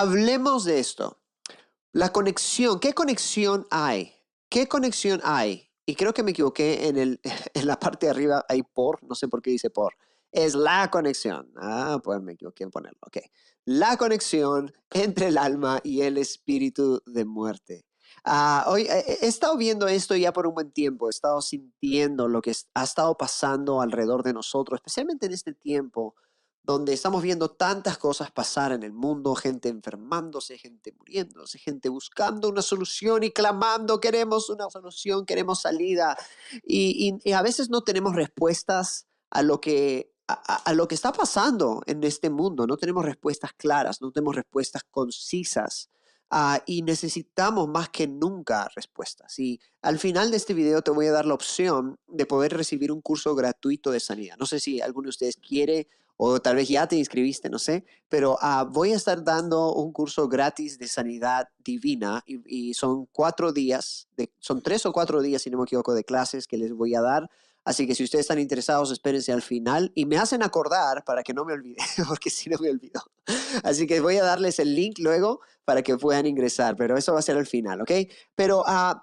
hablemos de esto. La conexión, ¿qué conexión hay? ¿Qué conexión hay? Y creo que me equivoqué en, el, en la parte de arriba, hay por, no sé por qué dice por. Es la conexión. Ah, pues me equivoqué en ponerlo. Ok. La conexión entre el alma y el espíritu de muerte. Ah, hoy he estado viendo esto ya por un buen tiempo, he estado sintiendo lo que ha estado pasando alrededor de nosotros, especialmente en este tiempo donde estamos viendo tantas cosas pasar en el mundo, gente enfermándose, gente muriéndose, gente buscando una solución y clamando, queremos una solución, queremos salida. Y, a veces no tenemos respuestas a lo que a, lo que está pasando en este mundo. No tenemos respuestas claras, no tenemos respuestas concisas. Ah, y necesitamos más que nunca respuestas. Y al final de este video te voy a dar la opción de poder recibir un curso gratuito de sanidad. No sé si alguno de ustedes quiere o tal vez ya te inscribiste, no sé, pero ah, voy a estar dando un curso gratis de sanidad divina y, son cuatro días, de, son tres o cuatro días, si no me equivoco, de clases que les voy a dar. Así que si ustedes están interesados, espérense al final y me hacen acordar para que no me olvide, porque si no me olvido. Así que voy a darles el link luego para que puedan ingresar, pero eso va a ser al final, ¿ok? Pero uh,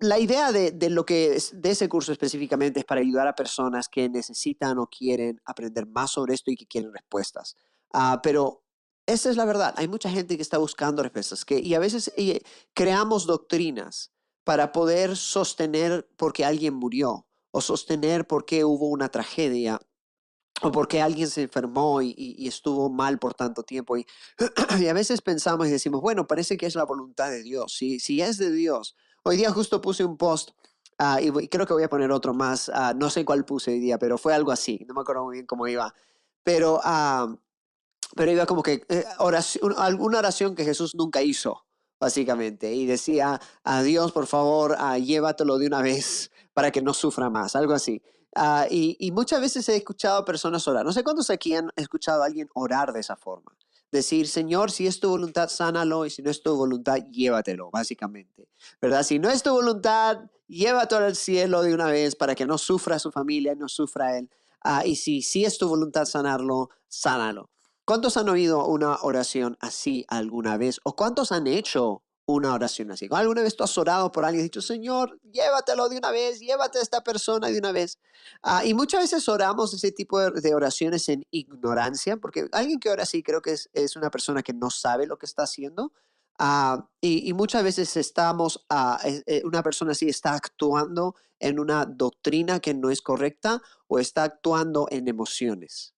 la idea de, lo que de ese curso específicamente es para ayudar a personas que necesitan o quieren aprender más sobre esto y que quieren respuestas. Ah, pero esa es la verdad. Hay mucha gente que está buscando respuestas que, y a veces eh, creamos doctrinas para poder sostener porque alguien murió o sostener porque hubo una tragedia o porque alguien se enfermó y, estuvo mal por tanto tiempo. Y, y, a veces pensamos y decimos, bueno, parece que es la voluntad de Dios. Si, si es de Dios, Hoy día justo puse un post ah, y, creo que voy a poner otro más. Ah, no sé cuál puse hoy día, pero fue algo así. No me acuerdo muy bien cómo iba. Pero, ah, pero iba como que eh, oración, alguna oración que Jesús nunca hizo, básicamente. Y decía, a Dios, por favor, llévatelo de una vez para que no sufra más. Algo así. y, y, muchas veces he escuchado a personas orar. No sé cuántos aquí han escuchado a alguien orar de esa forma decir, Señor, si es tu voluntad, sánalo, y si no es tu voluntad, llévatelo, básicamente. ¿Verdad? Si no es tu voluntad, llévatelo al cielo de una vez para que no sufra su familia, no sufra él. Ah, y si, si es tu voluntad sanarlo, sánalo. ¿Cuántos han oído una oración así alguna vez? ¿O cuántos han hecho una oración así. ¿Alguna vez tú has orado por alguien y dicho, Señor, llévatelo de una vez, llévate a esta persona de una vez? Ah, y muchas veces oramos ese tipo de, oraciones en ignorancia, porque alguien que ora así creo que es, una persona que no sabe lo que está haciendo. Ah, y, muchas veces estamos, uh, una persona así está actuando en una doctrina que no es correcta o está actuando en emociones.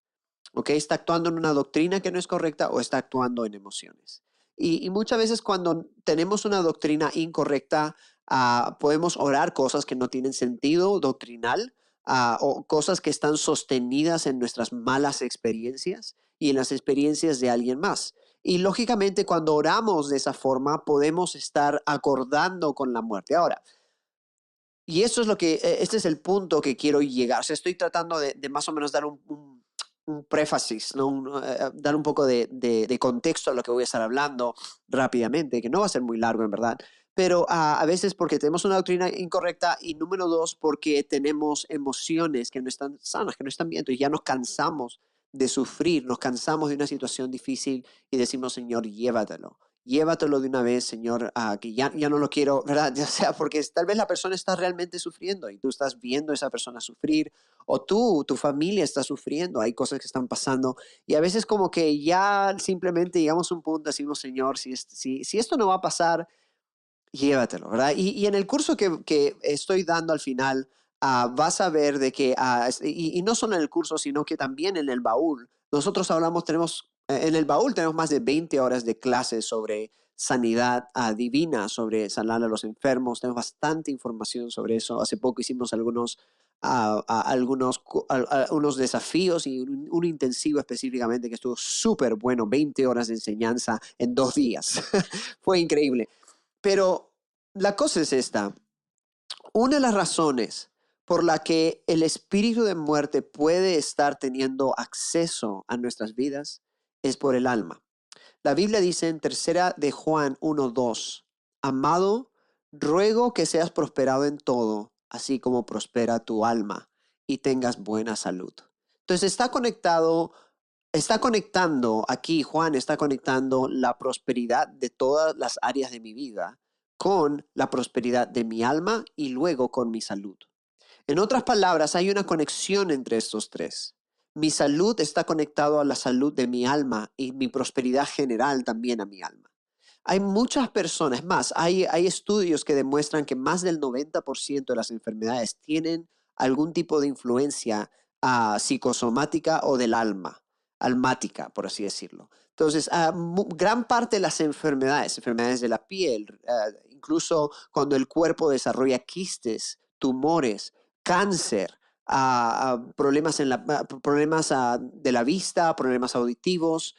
¿Ok? Está actuando en una doctrina que no es correcta o está actuando en emociones. Y, muchas veces cuando tenemos una doctrina incorrecta, ah, podemos orar cosas que no tienen sentido doctrinal ah, o cosas que están sostenidas en nuestras malas experiencias y en las experiencias de alguien más. Y lógicamente cuando oramos de esa forma podemos estar acordando con la muerte. Ahora, y eso es lo que, e, este es el punto que quiero llegar. O sea, estoy tratando de, más o menos dar un un préfasis, ¿no? Eh, eh, dar un poco de, de, contexto a lo que voy a estar hablando rápidamente, que no va a ser muy largo en verdad, pero a veces porque tenemos una doctrina incorrecta y número dos, porque tenemos emociones que no están sanas, que no están bien, y ya nos cansamos de sufrir, nos cansamos de una situación difícil y decimos, Señor, llévatelo llévatelo de una vez, Señor, a que ya, ya no lo quiero, ¿verdad? Ya sea porque tal vez la persona está realmente sufriendo y tú estás viendo a esa persona sufrir, o tú, tu familia está sufriendo, hay cosas que están pasando, y a veces como que ya simplemente llegamos a un punto, decimos, Señor, si, si, si esto no va a pasar, llévatelo, ¿verdad? Y, y en el curso que, que, estoy dando al final, uh, vas a ver de que, uh, y, y no solo en el curso, sino que también en el baúl, nosotros hablamos, tenemos en el baúl tenemos más de 20 horas de clases sobre sanidad divina, sobre sanar a los enfermos. Tenemos bastante información sobre eso. Hace poco hicimos algunos, ah, ah, algunos unos desafíos y un, intensivo específicamente que estuvo súper bueno. 20 horas de enseñanza en dos días. Fue increíble. Pero la cosa es esta. Una de las razones por la que el espíritu de muerte puede estar teniendo acceso a nuestras vidas es por el alma. La Biblia dice en tercera de Juan 1.2, Amado, ruego que seas prosperado en todo, así como prospera tu alma y tengas buena salud. Entonces está conectado está conectando, aquí Juan está conectando la prosperidad de todas las áreas de mi vida con la prosperidad de mi alma y luego con mi salud. En otras palabras, hay una conexión entre estos tres. Mi salud está conectado a la salud de mi alma y mi prosperidad general también a mi alma. Hay muchas personas, más, hay, hay estudios que demuestran que más del 90% de las enfermedades tienen algún tipo de influencia uh, psicosomática o del alma, almática, por así decirlo. Entonces, uh, gran parte de las enfermedades, enfermedades de la piel, uh, incluso cuando el cuerpo desarrolla quistes, tumores, cáncer, problemas, en la, problemas de la vista, problemas auditivos,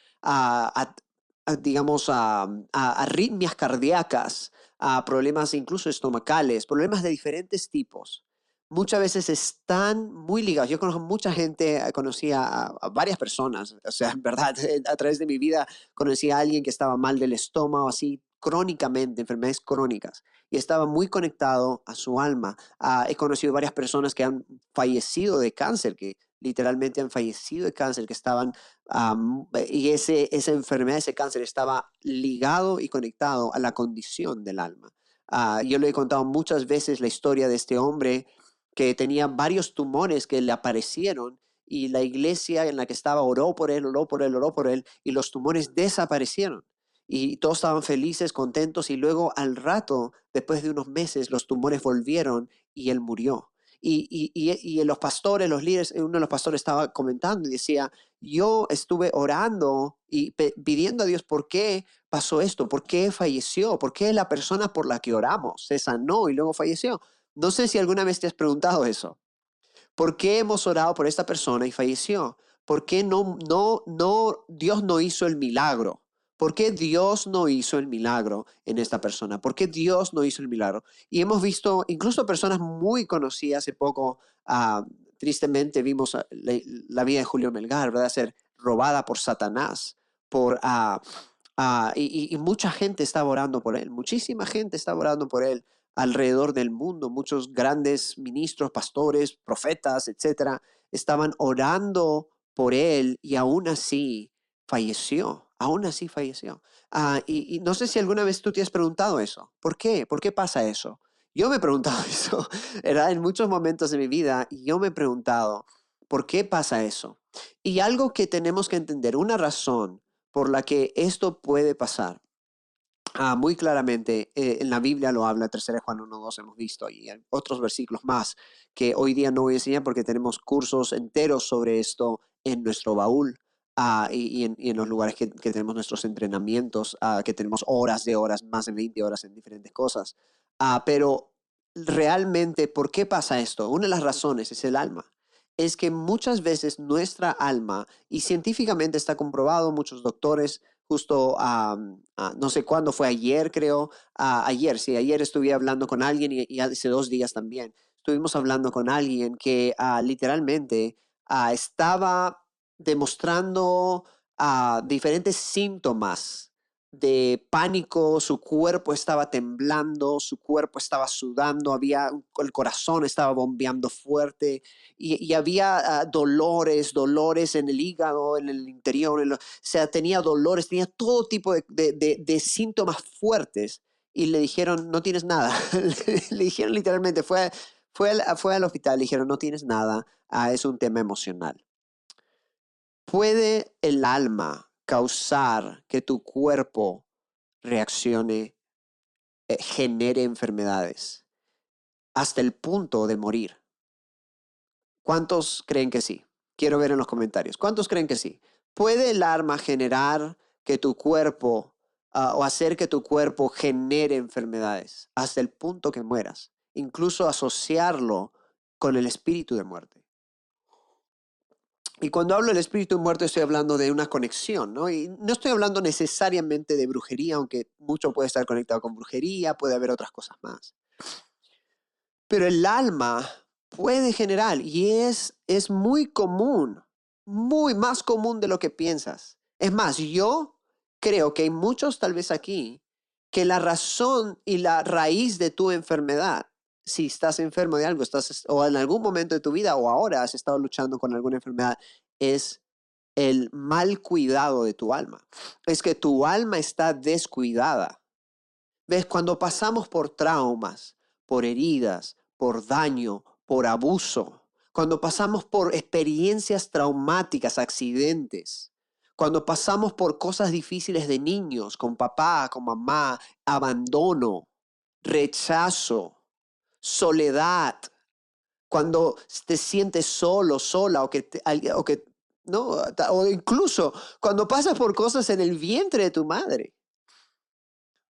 digamos, a, arritmias cardíacas, a problemas incluso estomacales, problemas de diferentes tipos. Muchas veces están muy ligados. Yo conozco mucha gente, eh, conocí a, a, varias personas, o sea, en verdad, a través de mi vida conocí a alguien que estaba mal del estómago, así crónicamente, enfermedades crónicas y estaba muy conectado a su alma. Ah, he conocido varias personas que han fallecido de cáncer, que literalmente han fallecido de cáncer, que estaban, y ese, esa enfermedad, ese cáncer estaba ligado y conectado a la condición del alma. Ah, yo le he contado muchas veces la historia de este hombre que tenía varios tumores que le aparecieron y la iglesia en la que estaba oró por él, oró por él, oró por él y los tumores desaparecieron y todos estaban felices, contentos y luego al rato, después de unos meses, los tumores volvieron y él murió. Y, y, y, los pastores, los líderes, uno de los pastores estaba comentando y decía, yo estuve orando y pidiendo a Dios por qué pasó esto, por qué falleció, por qué la persona por la que oramos se sanó y luego falleció. No sé si alguna vez te has preguntado eso. ¿Por qué hemos orado por esta persona y falleció? ¿Por qué no, no, no, Dios no hizo el milagro? ¿Por qué Dios no hizo el milagro en esta persona? ¿Por qué Dios no hizo el milagro? Y hemos visto incluso personas muy conocidas hace poco, ah, tristemente vimos la, vida de Julio Melgar, ¿verdad? Ser robada por Satanás, por... Uh, y, y, mucha gente estaba orando por él, muchísima gente estaba orando por él alrededor del mundo, muchos grandes ministros, pastores, profetas, etcétera, estaban orando por él y aún así falleció aún así falleció. Ah, y, no sé si alguna vez tú te has preguntado eso. ¿Por qué? ¿Por qué pasa eso? Yo me he preguntado eso, ¿verdad? En muchos momentos de mi vida, yo me he preguntado, ¿por qué pasa eso? Y algo que tenemos que entender, una razón por la que esto puede pasar, ah, muy claramente, eh, en la Biblia lo habla, 3 Juan 1.2 hemos visto, y otros versículos más que hoy día no voy a enseñar porque tenemos cursos enteros sobre esto en nuestro baúl. Ah, y, en, los lugares que, tenemos nuestros entrenamientos, ah, que tenemos horas de horas, más de 20 horas en diferentes cosas. Ah, pero realmente, ¿por qué pasa esto? Una de las razones es el alma. Es que muchas veces nuestra alma, y científicamente está comprobado, muchos doctores, justo no sé cuándo fue ayer, creo, ayer, sí, ayer estuve hablando con alguien y, hace dos días también, estuvimos hablando con alguien que literalmente estaba demostrando uh, diferentes síntomas de pánico, su cuerpo estaba temblando, su cuerpo estaba sudando, había, el corazón estaba bombeando fuerte y, había ah, dolores, dolores en el hígado, en el interior, o sea, tenía dolores, tenía todo tipo de, de, síntomas fuertes y le dijeron, no tienes nada, le dijeron literalmente, fue, fue, al, fue al hospital, le dijeron, no tienes nada, ah, es un tema emocional. ¿Puede el alma causar que tu cuerpo reaccione, eh, genere enfermedades hasta el punto de morir? ¿Cuántos creen que sí? Quiero ver en los comentarios. ¿Cuántos creen que sí? ¿Puede el alma generar que tu cuerpo ah, o hacer que tu cuerpo genere enfermedades hasta el punto que mueras? Incluso asociarlo con el espíritu de muerte. Y cuando hablo del espíritu muerto estoy hablando de una conexión, ¿no? Y no estoy hablando necesariamente de brujería, aunque mucho puede estar conectado con brujería, puede haber otras cosas más. Pero el alma puede generar, y es, es muy común, muy más común de lo que piensas. Es más, yo creo que hay muchos tal vez aquí que la razón y la raíz de tu enfermedad si estás enfermo de algo, estás, o en algún momento de tu vida o ahora has estado luchando con alguna enfermedad, es el mal cuidado de tu alma. Es que tu alma está descuidada. ¿Ves? Cuando pasamos por traumas, por heridas, por daño, por abuso, cuando pasamos por experiencias traumáticas, accidentes, cuando pasamos por cosas difíciles de niños, con papá, con mamá, abandono, rechazo, soledad, cuando te sientes solo, sola, o que, o que no, o incluso cuando pasas por cosas en el vientre de tu madre.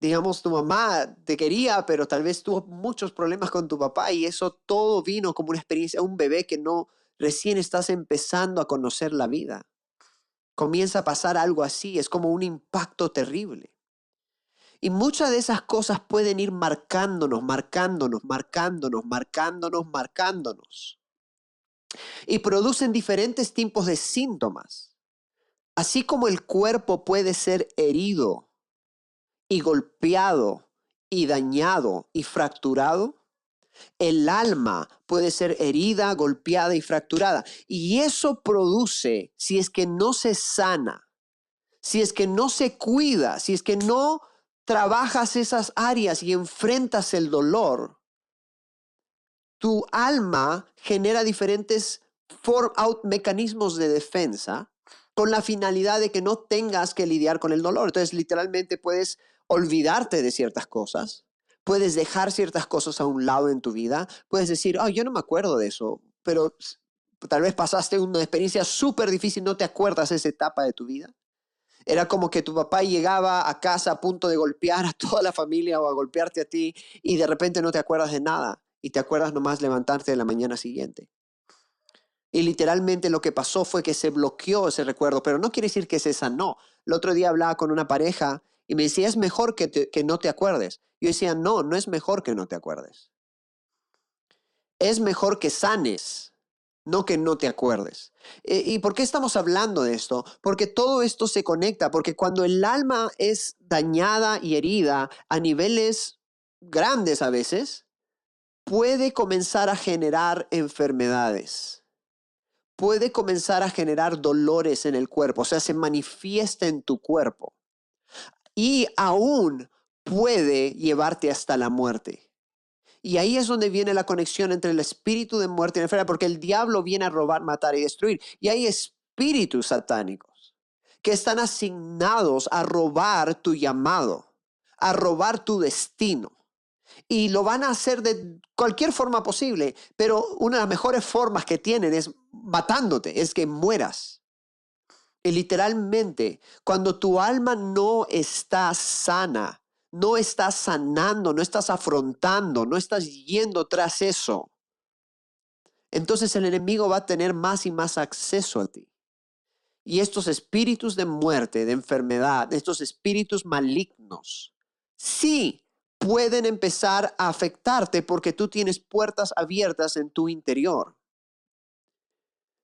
Digamos, tu mamá te quería, pero tal vez tuvo muchos problemas con tu papá y eso todo vino como una experiencia, un bebé que no recién estás empezando a conocer la vida. Comienza a pasar algo así, es como un impacto terrible. Y muchas de esas cosas pueden ir marcándonos, marcándonos, marcándonos, marcándonos, marcándonos. Y producen diferentes tipos de síntomas. Así como el cuerpo puede ser herido y golpeado y dañado y fracturado, el alma puede ser herida, golpeada y fracturada. Y eso produce, si es que no se sana, si es que no se cuida, si es que no trabajas esas áreas y enfrentas el dolor, tu alma genera diferentes mecanismos de defensa con la finalidad de que no tengas que lidiar con el dolor. Entonces, literalmente puedes olvidarte de ciertas cosas, puedes dejar ciertas cosas a un lado en tu vida, puedes decir, oh, yo no me acuerdo de eso, pero tal vez pasaste una experiencia súper difícil, no te acuerdas de esa etapa de tu vida. Era como que tu papá llegaba a casa a punto de golpear a toda la familia o a golpearte a ti y de repente no te acuerdas de nada y te acuerdas nomás levantarte de la mañana siguiente. Y literalmente lo que pasó fue que se bloqueó ese recuerdo, pero no quiere decir que se sanó. El otro día hablaba con una pareja y me decía, es mejor que, que no te acuerdes. Yo decía, no, no es mejor que no te acuerdes. Es mejor que sanes no que no te acuerdes. Eh, ¿Y por qué estamos hablando de esto? Porque todo esto se conecta, porque cuando el alma es dañada y herida a niveles grandes a veces, puede comenzar a generar enfermedades, puede comenzar a generar dolores en el cuerpo, o sea, se manifiesta en tu cuerpo y aún puede llevarte hasta la muerte. Y ahí es donde viene la conexión entre el espíritu de muerte y enfermedad, porque el diablo viene a robar, matar y destruir. Y hay espíritus satánicos que están asignados a robar tu llamado, a robar tu destino. Y lo van a hacer de cualquier forma posible, pero una de las mejores formas que tienen es matándote, es que mueras. Y literalmente, cuando tu alma no está sana, no estás sanando, no estás afrontando, no estás yendo tras eso, entonces el enemigo va a tener más y más acceso a ti. Y estos espíritus de muerte, de enfermedad, estos espíritus malignos, sí pueden empezar a afectarte porque tú tienes puertas abiertas en tu interior.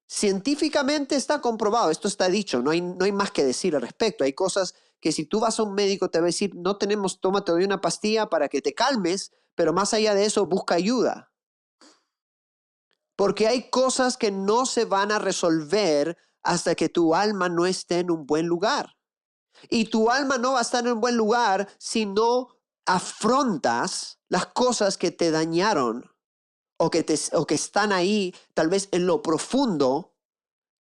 Científicamente está comprobado, esto está dicho, no hay, no hay más que decir al respecto. Hay cosas que si tú vas a un médico te va a decir, no tenemos, tómate hoy una pastilla para que te calmes, pero más allá de eso, busca ayuda. Porque hay cosas que no se van a resolver hasta que tu alma no esté en un buen lugar. Y tu alma no va a estar en un buen lugar si no afrontas las cosas que te dañaron o que, te, o que están ahí, tal vez en lo profundo,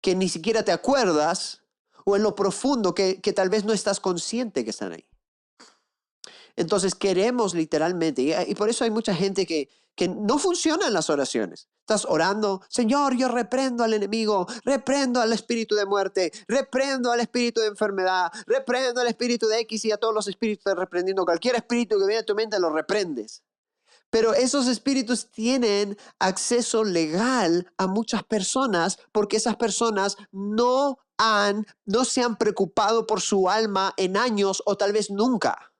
que ni siquiera te acuerdas, o en lo profundo que, tal vez no estás consciente que están ahí. Entonces queremos literalmente, y por eso hay mucha gente que, que no funciona en las oraciones. Estás orando, Señor, yo reprendo al enemigo, reprendo al espíritu de muerte, reprendo al espíritu de enfermedad, reprendo al espíritu de X y a todos los espíritus reprendiendo. Cualquier espíritu que viene a tu mente lo reprendes. Pero esos espíritus tienen acceso legal a muchas personas porque esas personas no han, no se han preocupado por su alma en años o tal vez nunca.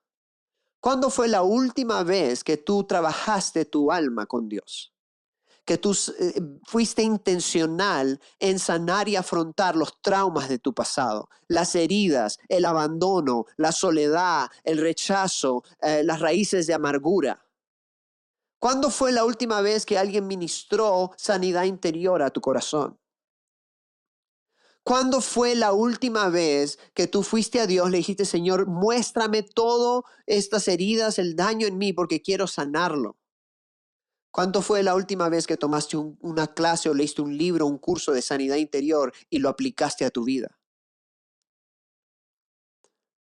¿Cuándo fue la última vez que tú trabajaste tu alma con Dios? Que tú eh, fuiste intencional en sanar y afrontar los traumas de tu pasado, las heridas, el abandono, la soledad, el rechazo, eh, las raíces de amargura. ¿Cuándo fue la última vez que alguien ministró sanidad interior a tu corazón? ¿Cuándo fue la última vez que tú fuiste a Dios, le dijiste, Señor, muéstrame todas estas heridas, el daño en mí, porque quiero sanarlo? ¿Cuándo fue la última vez que tomaste una clase o leíste un libro, un curso de sanidad interior y lo aplicaste a tu vida?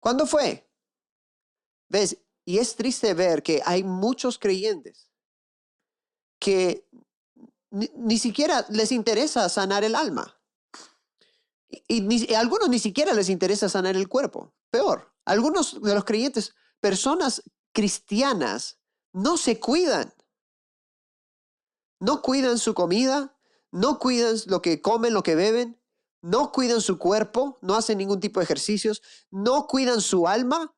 ¿Cuándo fue? ¿Ves? Y es triste ver que hay muchos creyentes que ni, siquiera les interesa sanar el alma. Y, a algunos ni siquiera les interesa sanar el cuerpo. Peor, algunos de los creyentes, personas cristianas, no se cuidan. No cuidan su comida, no cuidan lo que comen, lo que beben, no cuidan su cuerpo, no hacen ningún tipo de ejercicios, no cuidan su alma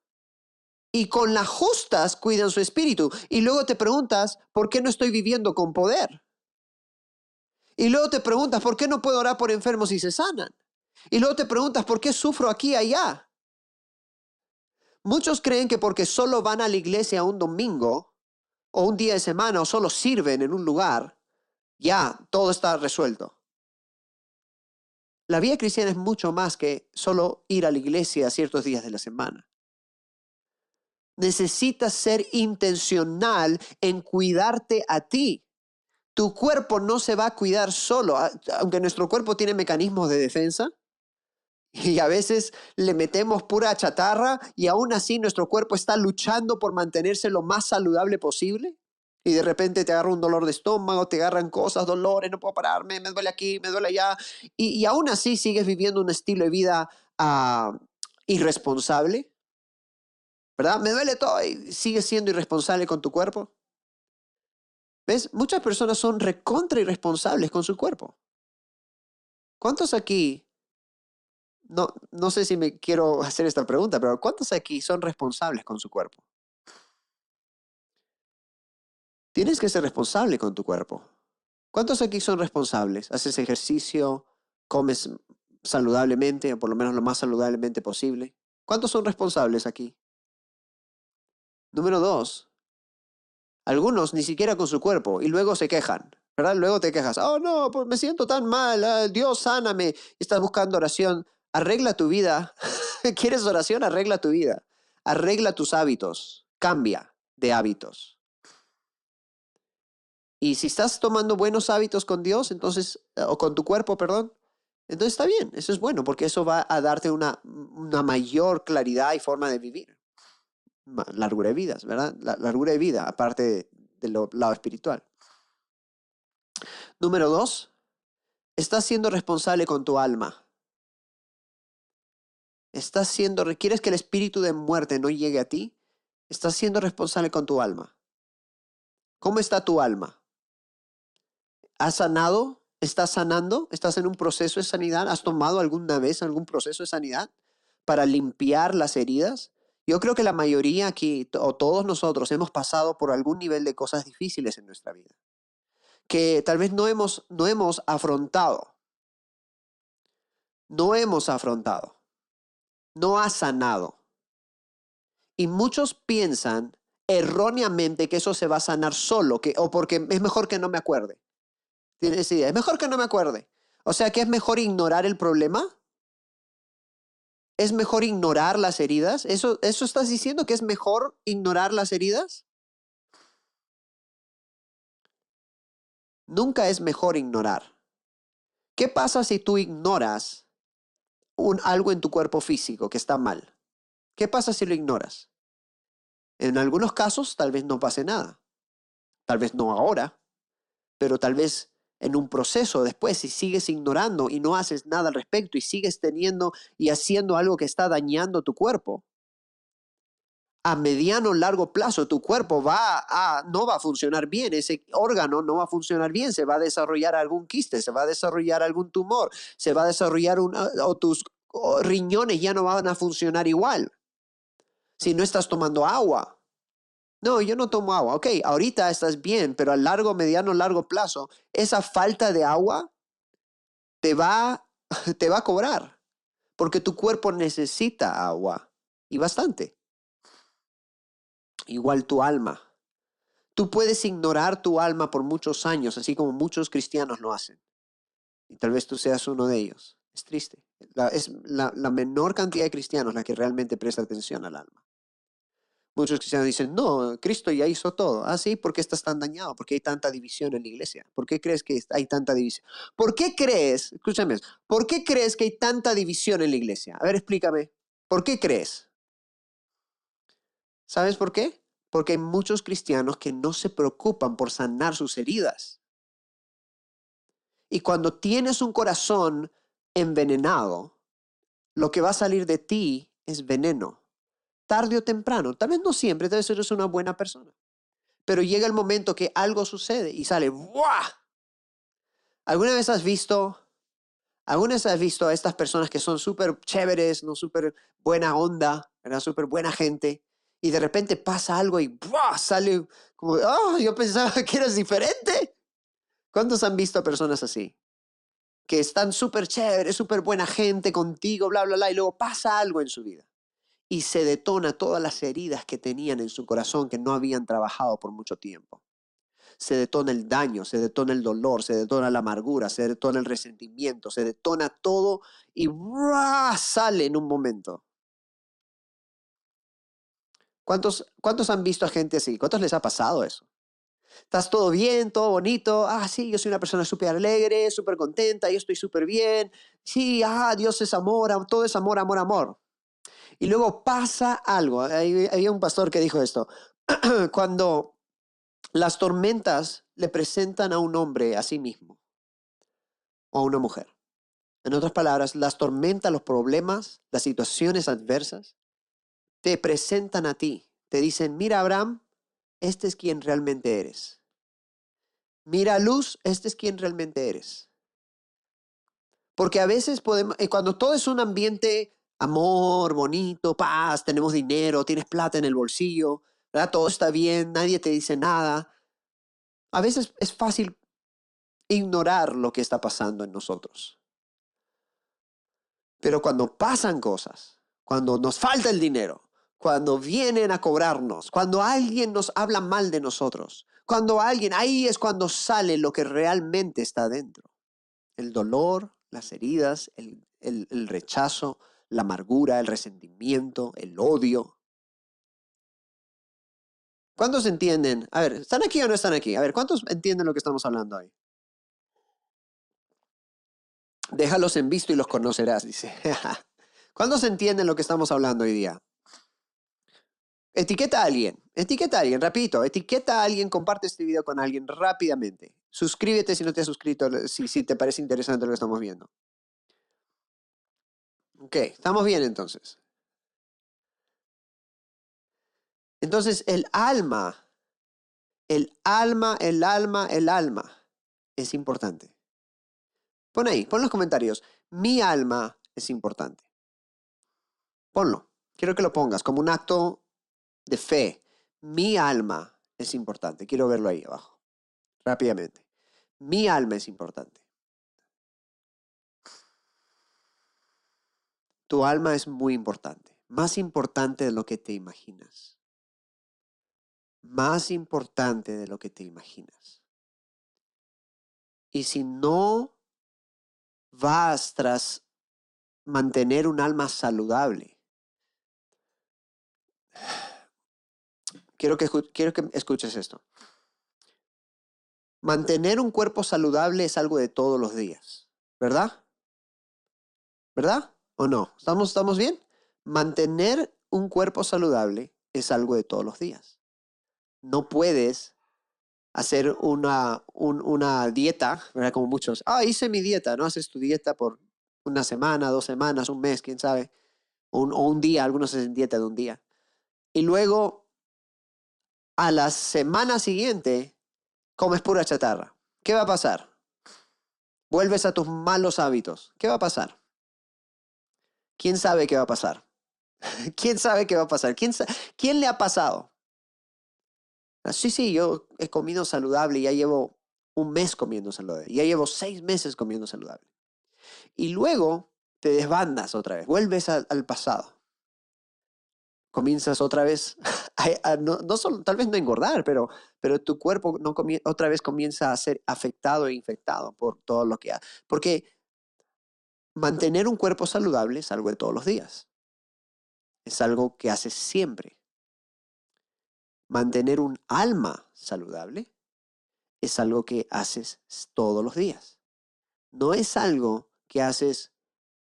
y con las justas cuidan su espíritu. Y luego te preguntas, ¿por qué no estoy viviendo con poder? Y luego te preguntas, ¿por qué no puedo orar por enfermos y se sanan? Y luego te preguntas, ¿por qué sufro aquí y allá? Muchos creen que porque solo van a la iglesia un domingo o un día de semana o solo sirven en un lugar, ya todo está resuelto. La vida cristiana es mucho más que solo ir a la iglesia ciertos días de la semana. Necesitas ser intencional en cuidarte a ti. Tu cuerpo no se va a cuidar solo, aunque nuestro cuerpo tiene mecanismos de defensa. Y a veces le metemos pura chatarra y aún así nuestro cuerpo está luchando por mantenerse lo más saludable posible y de repente te agarra un dolor de estómago, te agarran cosas, dolores, no puedo pararme, me duele aquí, me duele allá, y, aún así sigues viviendo un estilo de vida ah, irresponsable, ¿verdad? Me duele todo y sigues siendo irresponsable con tu cuerpo. ¿Ves? Muchas personas son recontra irresponsables con su cuerpo. ¿Cuántos aquí, no, no sé si me quiero hacer esta pregunta, pero ¿cuántos aquí son responsables con su cuerpo? Tienes que ser responsable con tu cuerpo. ¿Cuántos aquí son responsables? ¿Haces ejercicio? ¿Comes saludablemente o por lo menos lo más saludablemente posible? ¿Cuántos son responsables aquí? Número dos, algunos ni siquiera con su cuerpo y luego se quejan, ¿verdad? Luego te quejas, oh no, pues me siento tan mal, ah, Dios sáname, estás buscando oración, arregla tu vida, ¿quieres oración? Arregla tu vida, arregla tus hábitos, cambia de hábitos. Y si estás tomando buenos hábitos con Dios, entonces, eh, o con tu cuerpo, perdón, entonces está bien, eso es bueno, porque eso va a darte una, una mayor claridad y forma de vivir. Largura de vidas, ¿verdad? La, largura de vida, aparte del lado espiritual. Número dos, estás siendo responsable con tu alma. Estás siendo, ¿quieres que el espíritu de muerte no llegue a ti? Estás siendo responsable con tu alma. ¿Cómo está tu alma? ¿Has sanado? ¿Estás sanando? ¿Estás en un proceso de sanidad? ¿Has tomado alguna vez algún proceso de sanidad para limpiar las heridas? Yo creo que la mayoría aquí, o todos nosotros, hemos pasado por algún nivel de cosas difíciles en nuestra vida, que tal vez no hemos, no hemos afrontado. No hemos afrontado. No ha sanado. Y muchos piensan erróneamente que eso se va a sanar solo, que, o porque es mejor que no me acuerde. Tienes idea. Es mejor que no me acuerde. O sea que es mejor ignorar el problema. ¿Es mejor ignorar las heridas? ¿Eso, ¿Eso estás diciendo que es mejor ignorar las heridas? Nunca es mejor ignorar. ¿Qué pasa si tú ignoras un, algo en tu cuerpo físico que está mal? ¿Qué pasa si lo ignoras? En algunos casos tal vez no pase nada. Tal vez no ahora, pero tal vez en un proceso después, si sigues ignorando y no haces nada al respecto y sigues teniendo y haciendo algo que está dañando tu cuerpo, a mediano largo plazo tu cuerpo va a, no va a funcionar bien, ese órgano no va a funcionar bien, se va a desarrollar algún quiste, se va a desarrollar algún tumor, se va a desarrollar un, o tus riñones ya no van a funcionar igual. Si no estás tomando agua, no, yo no tomo agua. Ok, ahorita estás bien, pero a largo, mediano, largo plazo, esa falta de agua te va, te va a cobrar, porque tu cuerpo necesita agua y bastante. Igual tu alma. Tú puedes ignorar tu alma por muchos años, así como muchos cristianos lo hacen. Y tal vez tú seas uno de ellos. Es triste. es la, menor cantidad de cristianos la que realmente presta atención al alma. Muchos cristianos dicen, no, Cristo ya hizo todo. Ah, sí, ¿por qué estás tan dañado? ¿Por qué hay tanta división en la iglesia? ¿Por qué crees que hay tanta división? ¿Por qué crees, escúchame, ¿por qué crees que hay tanta división en la iglesia? A ver, explícame. ¿Por qué crees? ¿Sabes por qué? Porque hay muchos cristianos que no se preocupan por sanar sus heridas. Y cuando tienes un corazón envenenado, lo que va a salir de ti es veneno tarde o temprano. Tal vez no siempre, tal vez eres una buena persona. Pero llega el momento que algo sucede y sale ¡buah! ¿Alguna vez has visto, alguna vez has visto a estas personas que son súper chéveres, no súper buena onda. Súper buena gente, y de repente pasa algo y ¡buah! sale como, ¡oh! Yo pensaba que eras diferente. ¿Cuántos han visto a personas así? Que están súper chéveres, súper buena gente contigo, bla, bla, bla, y luego pasa algo en su vida y se detona todas las heridas que tenían en su corazón que no habían trabajado por mucho tiempo. Se detona el daño, se detona el dolor, se detona la amargura, se detona el resentimiento, se detona todo y sale en un momento. ¿Cuántos, ¿Cuántos han visto a gente así? ¿Cuántos les ha pasado eso? Estás todo bien, todo bonito. Ah, sí, yo soy una persona súper alegre, súper contenta, yo estoy súper bien. Sí, ah, Dios es amor, todo es amor, amor, amor. Y luego pasa algo. Había un pastor que dijo esto. Cuando las tormentas le presentan a un hombre a sí mismo o a una mujer. En otras palabras, las tormentas, los problemas, las situaciones adversas, te presentan a ti. Te dicen, mira Abraham, este es quien realmente eres. Mira Luz, este es quien realmente eres. Porque a veces podemos, eh, cuando todo es un ambiente amor, bonito, paz, tenemos dinero, tienes plata en el bolsillo. Todo está bien, nadie te dice nada. A veces es fácil ignorar lo que está pasando en nosotros. Pero cuando pasan cosas, cuando nos falta el dinero, cuando vienen a cobrarnos, cuando alguien nos habla mal de nosotros, cuando alguien, ahí es cuando sale lo que realmente está dentro. El dolor, las heridas, el, el rechazo, la amargura, el resentimiento, el odio. ¿Cuántos entienden? A ver, ¿están aquí o no están aquí? A ver, ¿cuántos entienden lo que estamos hablando hoy? Déjalos en visto y los conocerás, dice. ¿Cuántos entienden lo que estamos hablando hoy día? Etiqueta a alguien, etiqueta a alguien, repito, etiqueta a alguien, comparte este video con alguien rápidamente. Suscríbete si no te has suscrito, si, si te parece interesante lo que estamos viendo. Ok, estamos bien entonces. Entonces el alma, el alma, el alma, el alma es importante. Pon ahí, pon los comentarios. Mi alma es importante. Ponlo. Quiero que lo pongas como un acto de fe. Mi alma es importante. Quiero verlo ahí abajo. Rápidamente. Mi alma es importante. Tu alma es muy importante, más importante de lo que te imaginas. Más importante de lo que te imaginas. Y si no vas tras mantener un alma saludable, quiero que, quiero que escuches esto. Mantener un cuerpo saludable es algo de todos los días, ¿verdad? ¿Verdad? ¿O no? ¿Estamos, ¿Estamos bien? Mantener un cuerpo saludable es algo de todos los días. No puedes hacer una, una dieta, ¿verdad? Como muchos, ah, hice mi dieta, ¿no? Haces tu dieta por una semana, dos semanas, un mes, quién sabe, un, o un día, algunos hacen dieta de un día. Y luego, a la semana siguiente, comes pura chatarra. ¿Qué va a pasar? Vuelves a tus malos hábitos. ¿Qué va a pasar? ¿Quién sabe qué va a pasar? ¿Quién sabe qué va a pasar? ¿Quién, ¿Quién le ha pasado? Ah, sí, sí, yo he comido saludable, y ya llevo un mes comiendo saludable, ya llevo seis meses comiendo saludable. Y luego te desbandas otra vez, vuelves al, pasado. Comienzas otra vez, no, no tal vez no engordar, pero, pero tu cuerpo no otra vez comienza a ser afectado e infectado por todo lo que ha. Porque Mantener un cuerpo saludable es algo de todos los días. Es algo que haces siempre. Mantener un alma saludable es algo que haces todos los días. No es algo que haces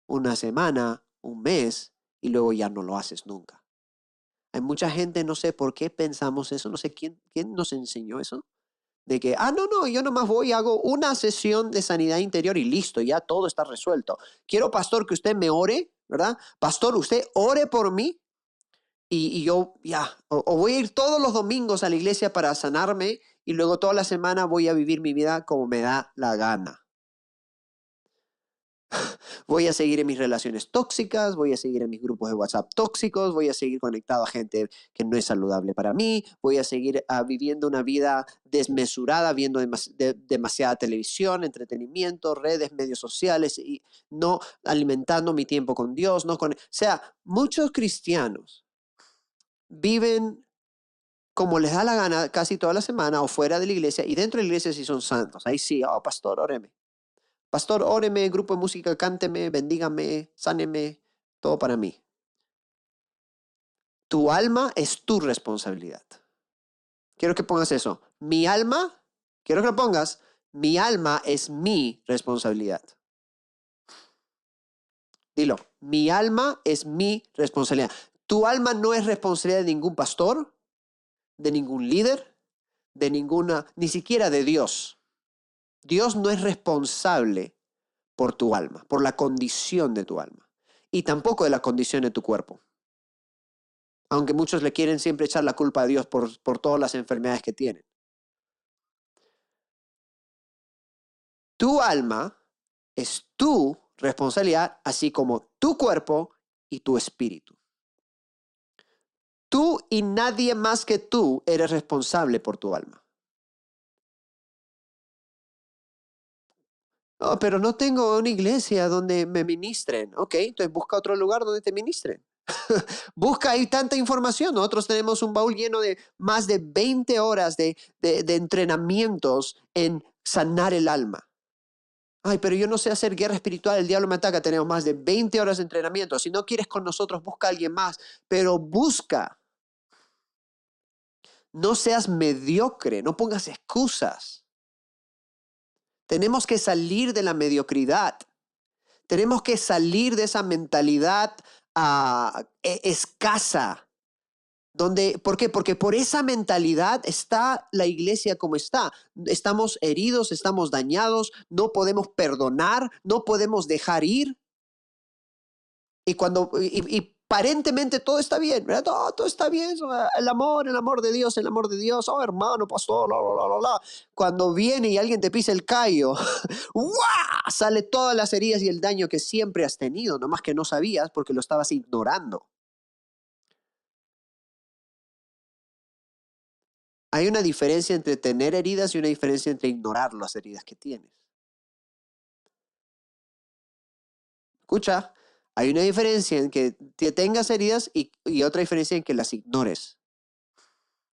una semana, un mes y luego ya no lo haces nunca. Mucha gente, no sé por qué pensamos eso, no sé quién, quién nos enseñó eso, de que, ah, no, no, yo nomás voy y hago una sesión de sanidad interior y listo, ya todo está resuelto. Quiero, pastor, que usted me ore, ¿verdad? Pastor, usted ore por mí y, yo ya, o, voy a ir todos los domingos a la iglesia para sanarme y luego toda la semana voy a vivir mi vida como me da la gana. Voy a seguir en mis relaciones tóxicas, voy a seguir en mis grupos de WhatsApp tóxicos, voy a seguir conectado a gente que no es saludable para mí, voy a seguir ah, viviendo una vida desmesurada, viendo demasiada televisión, entretenimiento, redes, medios sociales y no alimentando mi tiempo con Dios, no con, o sea, muchos cristianos viven como les da la gana casi toda la semana o fuera de la iglesia y dentro de la iglesia sí son santos. Ahí sí, oh pastor, óreme. Pastor, óreme, grupo de música, cánteme, bendígame, sáneme, todo para mí. Tu alma es tu responsabilidad. Quiero que pongas eso. Mi alma, quiero que lo pongas, mi alma es mi responsabilidad. Dilo, mi alma es mi responsabilidad. Tu alma no es responsabilidad de ningún pastor, de ningún líder, de ninguna, ni siquiera de Dios. Dios no es responsable por tu alma, por la condición de tu alma, y tampoco de la condición de tu cuerpo. Aunque muchos le quieren siempre echar la culpa a Dios por, por todas las enfermedades que tienen. Tu alma es tu responsabilidad, así como tu cuerpo y tu espíritu. Tú y nadie más que tú eres responsable por tu alma. Oh, pero no tengo una iglesia donde me ministren. Ok, entonces busca otro lugar donde te ministren. busca, hay tanta información. Nosotros tenemos un baúl lleno de más de 20 horas de, de, entrenamientos en sanar el alma. Ay, pero yo no sé hacer guerra espiritual, el diablo me ataca. Tenemos más de 20 horas de entrenamiento. Si no quieres con nosotros, busca a alguien más, pero busca. No seas mediocre, no pongas excusas. Tenemos que salir de la mediocridad. Tenemos que salir de esa mentalidad ah, e, escasa. Donde, ¿Por qué? Porque por esa mentalidad está la iglesia como está. Estamos heridos, estamos dañados, no podemos perdonar, no podemos dejar ir. Y cuando y, aparentemente todo está bien, ¿verdad? Todo, está bien, el amor, el amor de Dios, el amor de Dios, oh hermano, pastor, la, la, la, la. Cuando viene y alguien te pisa el callo, sale todas las heridas y el daño que siempre has tenido, nomás que no sabías porque lo estabas ignorando. Hay una diferencia entre tener heridas y una diferencia entre ignorar las heridas que tienes. Escucha, hay una diferencia en que tengas heridas y, otra diferencia en que las ignores.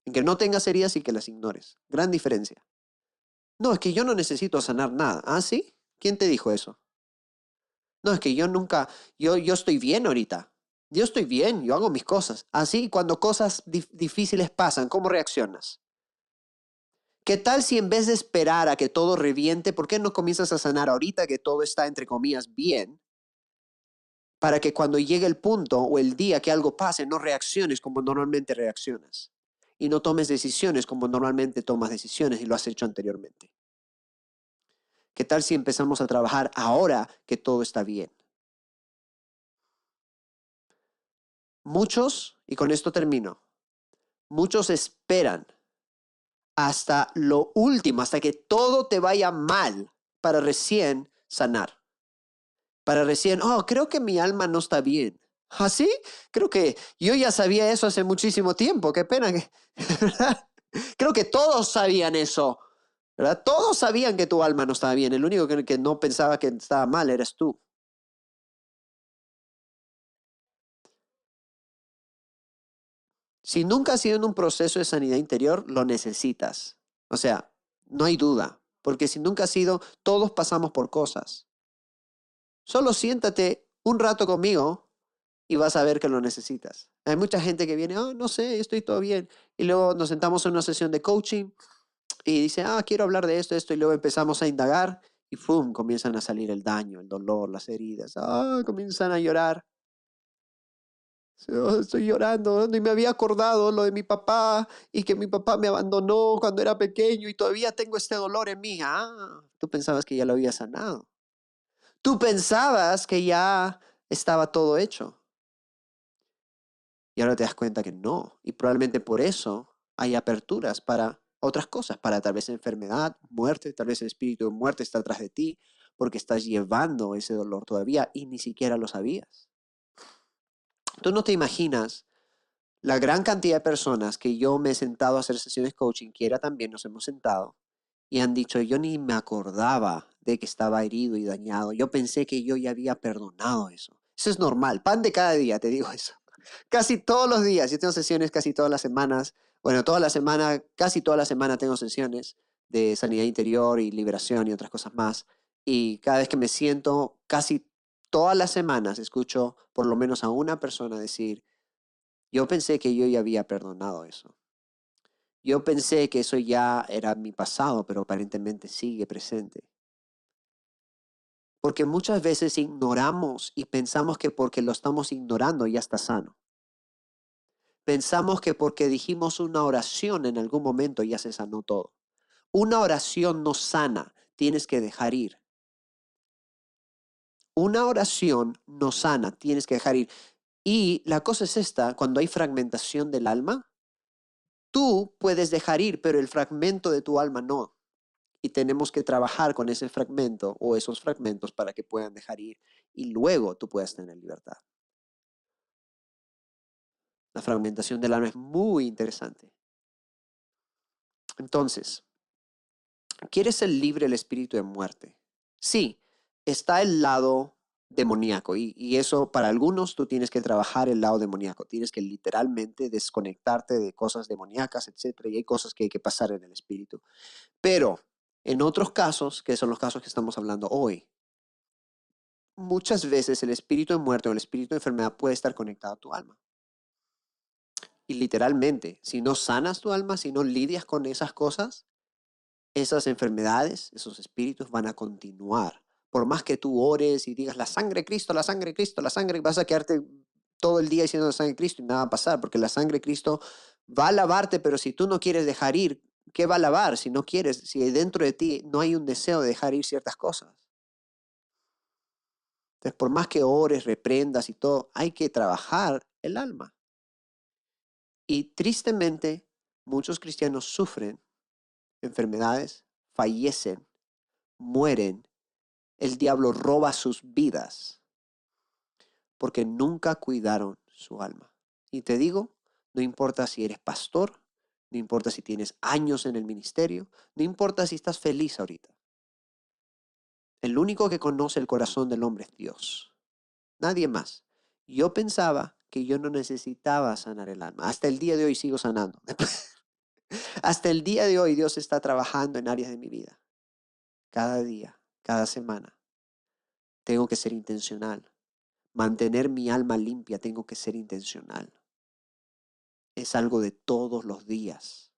En que no tengas heridas y que las ignores. Gran diferencia. No, es que yo no necesito sanar nada. ¿Ah, sí? ¿Quién te dijo eso? No, es que yo nunca, yo, yo estoy bien ahorita. Yo estoy bien, yo hago mis cosas. Así, cuando cosas difíciles pasan, ¿cómo reaccionas? ¿Qué tal si en vez de esperar a que todo reviente, ¿por qué no comienzas a sanar ahorita que todo está, entre comillas, bien? Para que cuando llegue el punto o el día que algo pase, no reacciones como normalmente reaccionas y no tomes decisiones como normalmente tomas decisiones y lo has hecho anteriormente. ¿Qué tal si empezamos a trabajar ahora que todo está bien? Muchos, y con esto termino, muchos esperan hasta lo último, hasta que todo te vaya mal para recién sanar para recién, oh, creo que mi alma no está bien. ¿Así? ¿Ah, creo que yo ya sabía eso hace muchísimo tiempo. Qué pena creo que todos sabían eso. ¿verdad? Todos sabían que tu alma no estaba bien. El único que, que no pensaba que estaba mal eres tú. Si nunca has sido en un proceso de sanidad interior, lo necesitas. O sea, no hay duda. Porque si nunca has sido, todos pasamos por cosas. Solo siéntate un rato conmigo y vas a ver que lo necesitas. Hay mucha gente que viene, oh, no sé, estoy todo bien. Y luego nos sentamos en una sesión de coaching y dice, ah, quiero hablar de esto, esto. Y luego empezamos a indagar y ¡fum! comienzan a salir el daño, el dolor, las heridas. Ah, comienzan a llorar. Oh, estoy llorando, ni me había acordado lo de mi papá y que mi papá me abandonó cuando era pequeño y todavía tengo este dolor en mí. Ah, tú pensabas que ya lo había sanado. Tú pensabas que ya estaba todo hecho. Y ahora te das cuenta que no. Y probablemente por eso hay aperturas para otras cosas, para tal vez enfermedad, muerte, tal vez el espíritu de muerte está atrás de ti, porque estás llevando ese dolor todavía y ni siquiera lo sabías. Tú no te imaginas la gran cantidad de personas que yo me he sentado a hacer sesiones coaching, que era también nos hemos sentado, y han dicho, yo ni me acordaba de que estaba herido y dañado. Yo pensé que yo ya había perdonado eso. Eso es normal, pan de cada día, te digo eso. Casi todos los días, yo tengo sesiones casi todas las semanas. Bueno, toda la semana, casi toda la semana tengo sesiones de sanidad interior y liberación y otras cosas más. Y cada vez que me siento, casi todas las semanas escucho por lo menos a una persona decir, yo pensé que yo ya había perdonado eso. Yo pensé que eso ya era mi pasado, pero aparentemente sigue presente. Porque muchas veces ignoramos y pensamos que porque lo estamos ignorando ya está sano. Pensamos que porque dijimos una oración en algún momento ya se sanó todo. Una oración no sana, tienes que dejar ir. Una oración no sana, tienes que dejar ir. Y la cosa es esta, cuando hay fragmentación del alma, tú puedes dejar ir, pero el fragmento de tu alma no. Y tenemos que trabajar con ese fragmento o esos fragmentos para que puedan dejar ir y luego tú puedas tener libertad. La fragmentación del alma es muy interesante. Entonces, ¿quieres ser libre del espíritu de muerte? Sí, está el lado demoníaco y, eso para algunos tú tienes que trabajar el lado demoníaco, tienes que literalmente desconectarte de cosas demoníacas, etcétera, y hay cosas que hay que pasar en el espíritu. Pero en otros casos, que son los casos que estamos hablando hoy, muchas veces el espíritu de muerte o el espíritu de enfermedad puede estar conectado a tu alma. Y literalmente, si no sanas tu alma, si no lidias con esas cosas, esas enfermedades, esos espíritus van a continuar por más que tú ores y digas la sangre de Cristo, la sangre de Cristo, la sangre, vas a quedarte todo el día diciendo la sangre de Cristo y nada va a pasar, porque la sangre de Cristo va a lavarte, pero si tú no quieres dejar ir, ¿qué va a lavar? Si no quieres, si dentro de ti no hay un deseo de dejar ir ciertas cosas. Entonces, por más que ores, reprendas y todo, hay que trabajar el alma. Y tristemente, muchos cristianos sufren enfermedades, fallecen, mueren el diablo roba sus vidas porque nunca cuidaron su alma. Y te digo, no importa si eres pastor, no importa si tienes años en el ministerio, no importa si estás feliz ahorita. El único que conoce el corazón del hombre es Dios. Nadie más. Yo pensaba que yo no necesitaba sanar el alma. Hasta el día de hoy sigo sanando. Hasta el día de hoy Dios está trabajando en áreas de mi vida. Cada día cada semana. Tengo que ser intencional. Mantener mi alma limpia, tengo que ser intencional. Es algo de todos los días.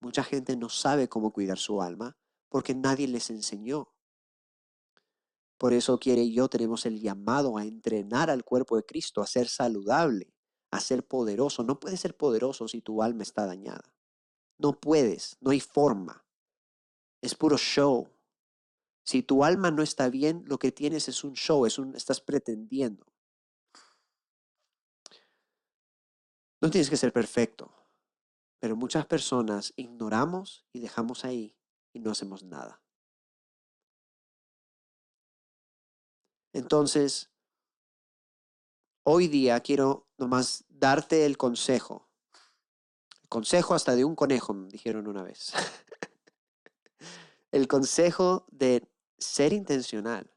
Mucha gente no sabe cómo cuidar su alma porque nadie les enseñó. Por eso quiere y yo tenemos el llamado a entrenar al cuerpo de Cristo, a ser saludable, a ser poderoso. No puedes ser poderoso si tu alma está dañada. No puedes, no hay forma. Es puro show, si tu alma no está bien, lo que tienes es un show, es un, estás pretendiendo. No tienes que ser perfecto, pero muchas personas ignoramos y dejamos ahí y no hacemos nada. Entonces, hoy día quiero nomás darte el consejo. El consejo hasta de un conejo, me dijeron una vez. el consejo de ser intencional.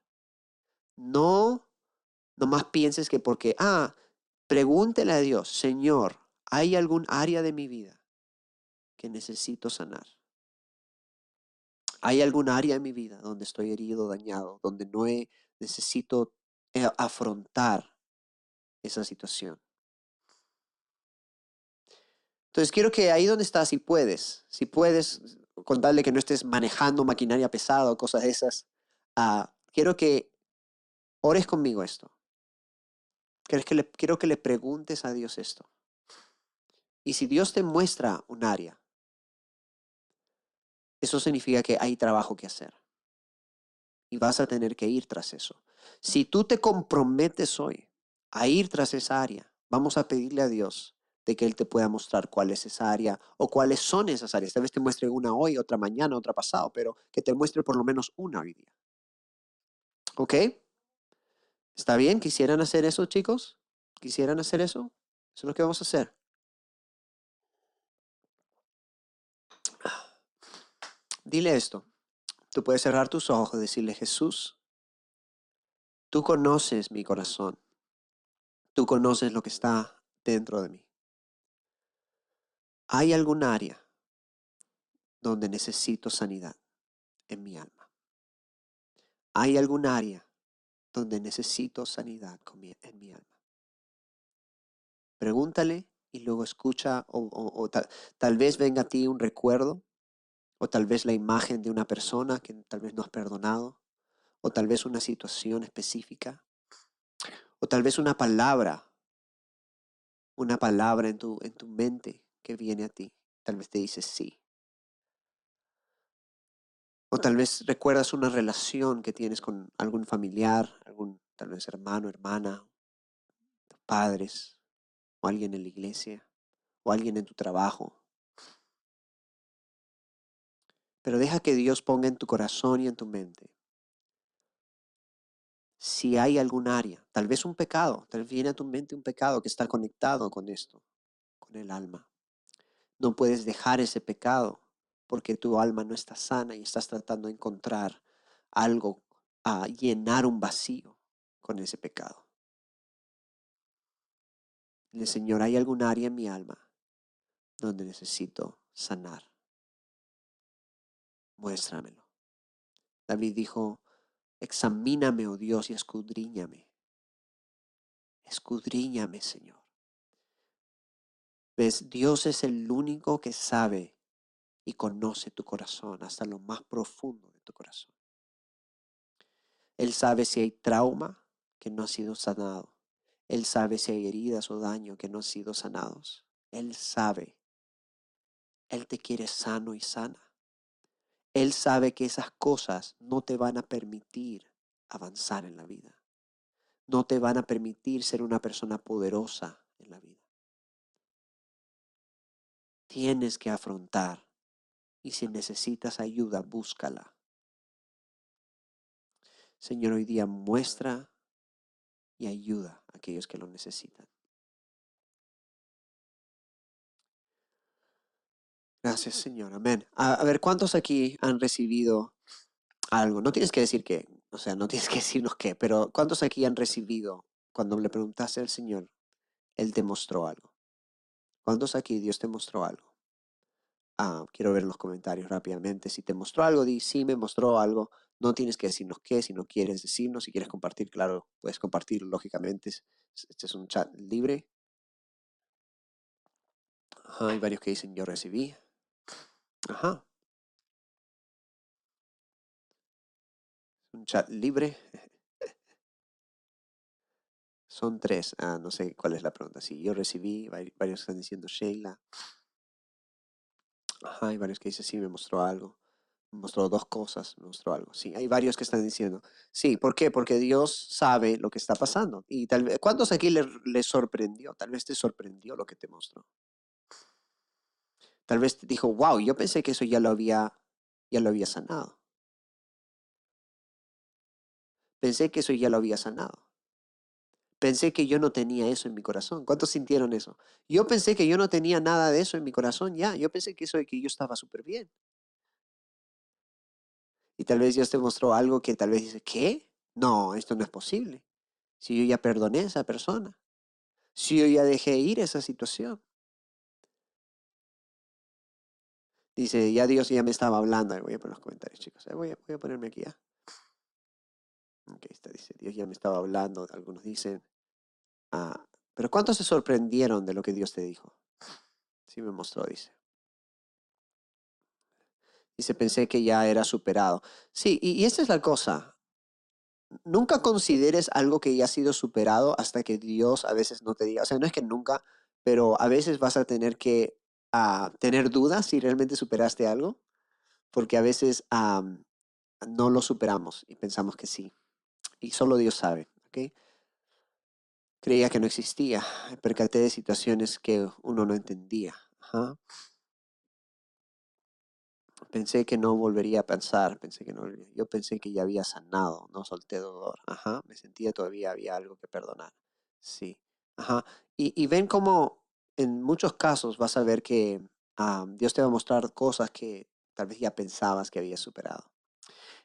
No nomás pienses que porque, ah, pregúntele a Dios, Señor, ¿hay algún área de mi vida que necesito sanar? ¿Hay algún área de mi vida donde estoy herido, dañado, donde no he necesito eh, afrontar esa situación. Entonces quiero que ahí donde estás, si puedes, si puedes, contarle que no estés manejando maquinaria pesada o cosas de esas, ah, quiero que ores conmigo esto. Quiero que, le, quiero que le preguntes a Dios esto. Y si Dios te muestra un área, eso significa que hay trabajo que hacer. Y vas a tener que ir tras eso. Si tú te comprometes hoy a ir tras esa área, vamos a pedirle a Dios de que Él te pueda mostrar cuál es esa área o cuáles son esas áreas. Tal vez te muestre una hoy, otra mañana, otra pasado, pero que te muestre por lo menos una hoy día. ¿Ok? ¿Está bien? ¿Quisieran hacer eso, chicos? ¿Quisieran hacer eso? Eso es lo que vamos a hacer. Dile esto. Tú puedes cerrar tus ojos y decirle, Jesús, tú conoces mi corazón. Tú conoces lo que está dentro de mí. ¿Hay algún área donde necesito sanidad en mi alma? ¿Hay algún área donde necesito sanidad en mi alma? Pregúntale y luego escucha o, tal, vez venga a ti un recuerdo o tal vez la imagen de una persona que tal vez no has perdonado o tal vez una situación específica o tal vez una palabra, una palabra en tu, en tu mente que viene a ti. Tal vez te dices sí. O tal vez recuerdas una relación que tienes con algún familiar, algún tal vez hermano, hermana, padres, o alguien en la iglesia, o alguien en tu trabajo. Pero deja que Dios ponga en tu corazón y en tu mente si hay algún área, tal vez un pecado, tal vez viene a tu mente un pecado que está conectado con esto, con el alma. No puedes dejar ese pecado porque tu alma no está sana y estás tratando de encontrar algo a llenar un vacío con ese pecado. El Señor, ¿hay algún área en mi alma donde necesito sanar? Muéstramelo. David dijo, examíname, oh Dios, y escudriñame. Escudriñame, Señor. Dios es el único que sabe y conoce tu corazón hasta lo más profundo de tu corazón. Él sabe si hay trauma que no ha sido sanado. Él sabe si hay heridas o daño que no han sido sanados. Él sabe. Él te quiere sano y sana. Él sabe que esas cosas no te van a permitir avanzar en la vida. No te van a permitir ser una persona poderosa en la vida tienes que afrontar. Y si necesitas ayuda, búscala. Señor, hoy día muestra y ayuda a aquellos que lo necesitan. Gracias, Señor. Amén. A, ver, ¿cuántos aquí han recibido algo? No tienes que decir qué, o sea, no tienes que decirnos qué, pero ¿cuántos aquí han recibido cuando le preguntaste al Señor, Él te mostró algo? ¿Cuántos aquí Dios te mostró algo? Ah, quiero ver los comentarios rápidamente. Si te mostró algo, di sí, me mostró algo. No tienes que decirnos qué, si no quieres decirnos, si quieres compartir, claro, puedes compartir, lógicamente. Este es un chat libre. Hay varios que dicen yo recibí. Ajá. Un chat libre. Son tres. Ah, no sé cuál es la pregunta. Sí, yo recibí, varios están diciendo Sheila. Ajá, hay varios que dicen, sí, me mostró algo. Me mostró dos cosas, me mostró algo. Sí, hay varios que están diciendo. Sí, ¿por qué? Porque Dios sabe lo que está pasando. Y tal vez, ¿cuántos aquí le, le sorprendió? Tal vez te sorprendió lo que te mostró. Tal vez te dijo, wow, yo pensé que eso ya lo había, ya lo había sanado. Pensé que eso ya lo había sanado. Pensé que yo no tenía eso en mi corazón. ¿Cuántos sintieron eso? Yo pensé que yo no tenía nada de eso en mi corazón ya. Yo pensé que eso que yo estaba súper bien. Y tal vez Dios te mostró algo que tal vez dice, ¿qué? No, esto no es posible. Si yo ya perdoné a esa persona. Si yo ya dejé ir esa situación. Dice, ya Dios ya me estaba hablando. Voy a poner los comentarios, chicos. Voy a, ponerme aquí ya. Ok, está, dice, Dios ya me estaba hablando, algunos dicen. Ah, pero ¿cuántos se sorprendieron de lo que Dios te dijo? Sí me mostró, dice. Dice, pensé que ya era superado. Sí, y, y esta es la cosa. Nunca consideres algo que ya ha sido superado hasta que Dios a veces no te diga. O sea, no es que nunca, pero a veces vas a tener que ah, tener dudas si realmente superaste algo, porque a veces no lo superamos y pensamos que sí. Y solo Dios sabe, ¿ok? Creía que no existía. Percaté de situaciones que uno no entendía. Ajá. Pensé que no volvería a pensar, pensé que no, yo pensé que ya había sanado, no solté dolor. Ajá, me sentía todavía había algo que perdonar. Sí. Ajá. Y, y ven cómo en muchos casos vas a ver que Dios te va a mostrar cosas que tal vez ya pensabas que habías superado.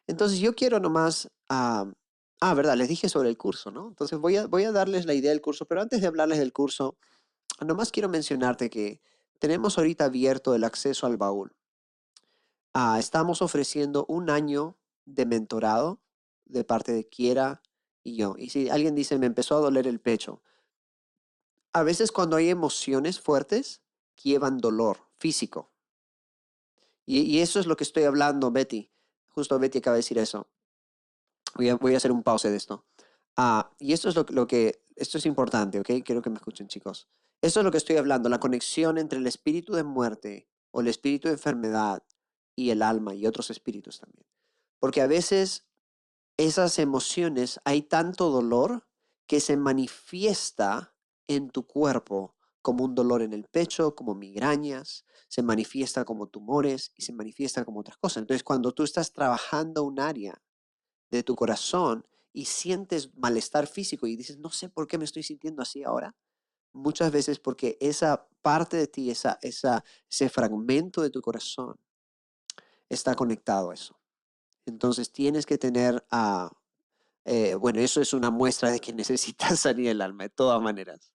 Entonces yo quiero nomás, ah, verdad, les dije sobre el curso, ¿no? Entonces voy a, voy a darles la idea del curso, pero antes de hablarles del curso, nomás quiero mencionarte que tenemos ahorita abierto el acceso al baúl. Ah, estamos ofreciendo un año de mentorado de parte de Kiera y yo. Y si alguien dice, me empezó a doler el pecho, a veces cuando hay emociones fuertes, llevan dolor físico. Y, y eso es lo que estoy hablando, Betty. Justo Betty acaba de decir eso. Voy a, voy a hacer un pause de esto. Ah, y esto es lo, lo que, esto es importante, ¿ok? Quiero que me escuchen, chicos. Esto es lo que estoy hablando, la conexión entre el espíritu de muerte o el espíritu de enfermedad y el alma y otros espíritus también. Porque a veces esas emociones, hay tanto dolor que se manifiesta en tu cuerpo como un dolor en el pecho, como migrañas, se manifiesta como tumores y se manifiesta como otras cosas. Entonces, cuando tú estás trabajando un área de tu corazón y sientes malestar físico y dices, no sé por qué me estoy sintiendo así ahora, muchas veces porque esa parte de ti, esa, esa, ese fragmento de tu corazón está conectado a eso. Entonces tienes que tener, ah, eh, bueno, eso es una muestra de que necesitas salir el alma, de todas maneras.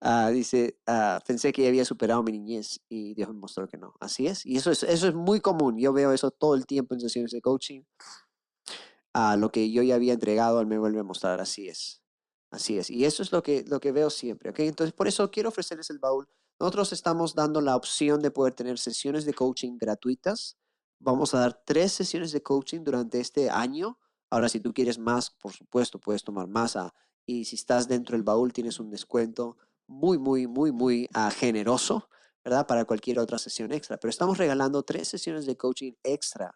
Ah, dice, ah, pensé que ya había superado mi niñez y Dios me mostró que no. Así es. Y eso es, eso es muy común. Yo veo eso todo el tiempo en sesiones de coaching. Ah, lo que yo ya había entregado, Él me vuelve a mostrar. Así es. Así es. Y eso es lo que, lo que veo siempre. ¿ok? Entonces, por eso quiero ofrecerles el baúl. Nosotros estamos dando la opción de poder tener sesiones de coaching gratuitas. Vamos a dar tres sesiones de coaching durante este año. Ahora, si tú quieres más, por supuesto, puedes tomar más. ah, y si estás dentro del baúl, tienes un descuento muy, muy, muy, muy ah, generoso, ¿verdad? Para cualquier otra sesión extra. Pero estamos regalando tres sesiones de coaching extra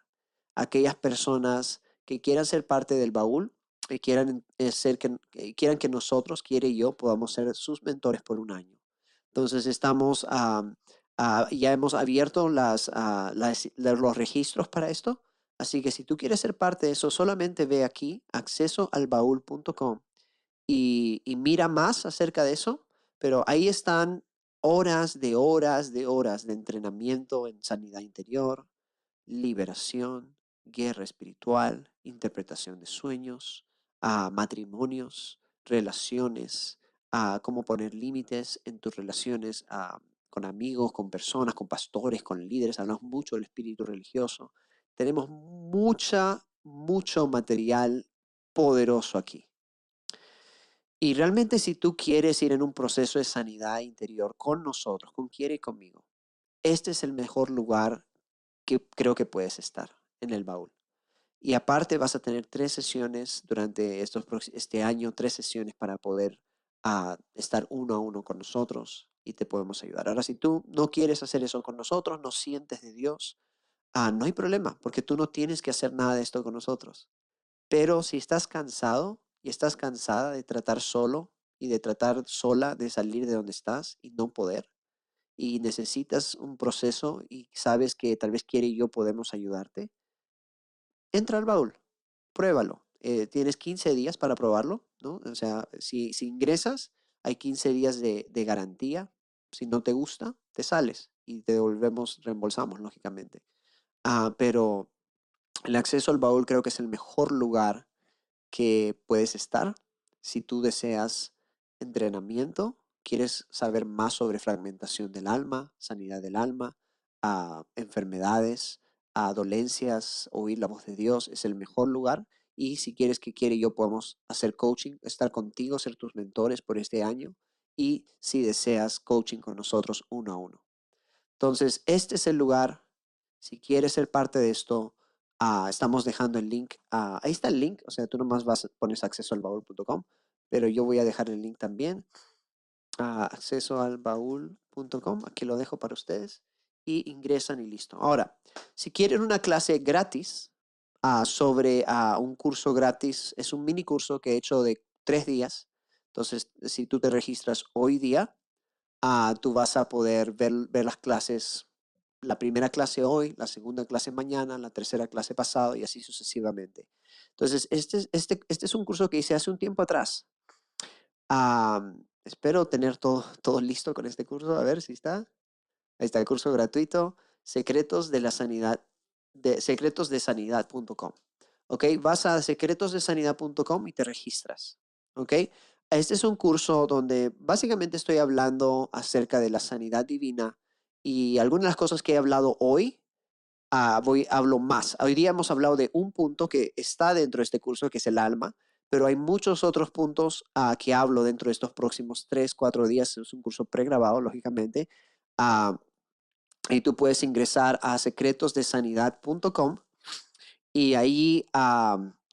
a aquellas personas que quieran ser parte del baúl, que quieran eh, ser que, que quieran que nosotros, quiere y yo, podamos ser sus mentores por un año. Entonces estamos, ah, ya hemos abierto ah, los registros para esto. Así que si tú quieres ser parte de eso, solamente ve aquí, accesoalbaúl.com y mira más acerca de eso. Pero ahí están horas de horas de horas de entrenamiento en sanidad interior, liberación, guerra espiritual, interpretación de sueños, a matrimonios, relaciones, a cómo poner límites en tus relaciones ah, con amigos, con personas, con pastores, con líderes. Hablamos mucho del espíritu religioso. Tenemos mucha, mucho material poderoso aquí. Y realmente si tú quieres ir en un proceso de sanidad interior con nosotros, con Quiere y conmigo, este es el mejor lugar que creo que puedes estar en el baúl. Y aparte vas a tener tres sesiones durante estos, este año, tres sesiones para poder ah, estar uno a uno con nosotros y te podemos ayudar. Ahora, si tú no quieres hacer eso con nosotros, no sientes de Dios, ah, no hay problema, porque tú no tienes que hacer nada de esto con nosotros. Pero si estás cansado y estás cansada de tratar solo y de tratar sola de salir de donde estás y no poder, y necesitas un proceso y sabes que tal vez quiere y yo podemos ayudarte, entra al baúl, pruébalo. Eh, tienes 15 días para probarlo, ¿no? O sea, si, ingresas, hay 15 días de, garantía. Si no te gusta, te sales y te devolvemos, reembolsamos, lógicamente. Ah, pero el acceso al baúl creo que es el mejor lugar que puedes estar si tú deseas entrenamiento, quieres saber más sobre fragmentación del alma, sanidad del alma, a enfermedades, a dolencias, oír la voz de Dios, es el mejor lugar. y si quieres que quiere yo podemos hacer coaching, estar contigo, ser tus mentores por este año y si deseas coaching con nosotros uno a uno. Entonces, este es el lugar. Si quieres ser parte de esto, ah, estamos dejando el link. Ah, ahí está el link. O sea, tú nomás vas, pones acceso al baúl.com, pero yo voy a dejar el link también. a acceso al baúl.com. Aquí lo dejo para ustedes. Y ingresan y listo. Ahora, si quieren una clase gratis ah, sobre un curso gratis, es un mini curso que he hecho de tres días. Entonces, si tú te registras hoy día, Ah, tú vas a poder ver, ver las clases, la primera clase hoy, la segunda clase mañana, la tercera clase pasado y así sucesivamente. Entonces, este, este, este es un curso que hice hace un tiempo atrás. espero tener todo, todo listo con este curso. A ver si está. Ahí está el curso gratuito, Secretos de la Sanidad, de secretosdesanidad.com. ¿Ok? Vas a secretosdesanidad.com y te registras. ¿Ok? Este es un curso donde básicamente estoy hablando acerca de la sanidad divina y algunas de las cosas que he hablado hoy, ah, voy, hablo más. Hoy día hemos hablado de un punto que está dentro de este curso, que es el alma, pero hay muchos otros puntos uh, que hablo dentro de estos próximos tres, cuatro días. Es un curso pregrabado, lógicamente. Uh, y tú puedes ingresar a secretosdesanidad.com y ahí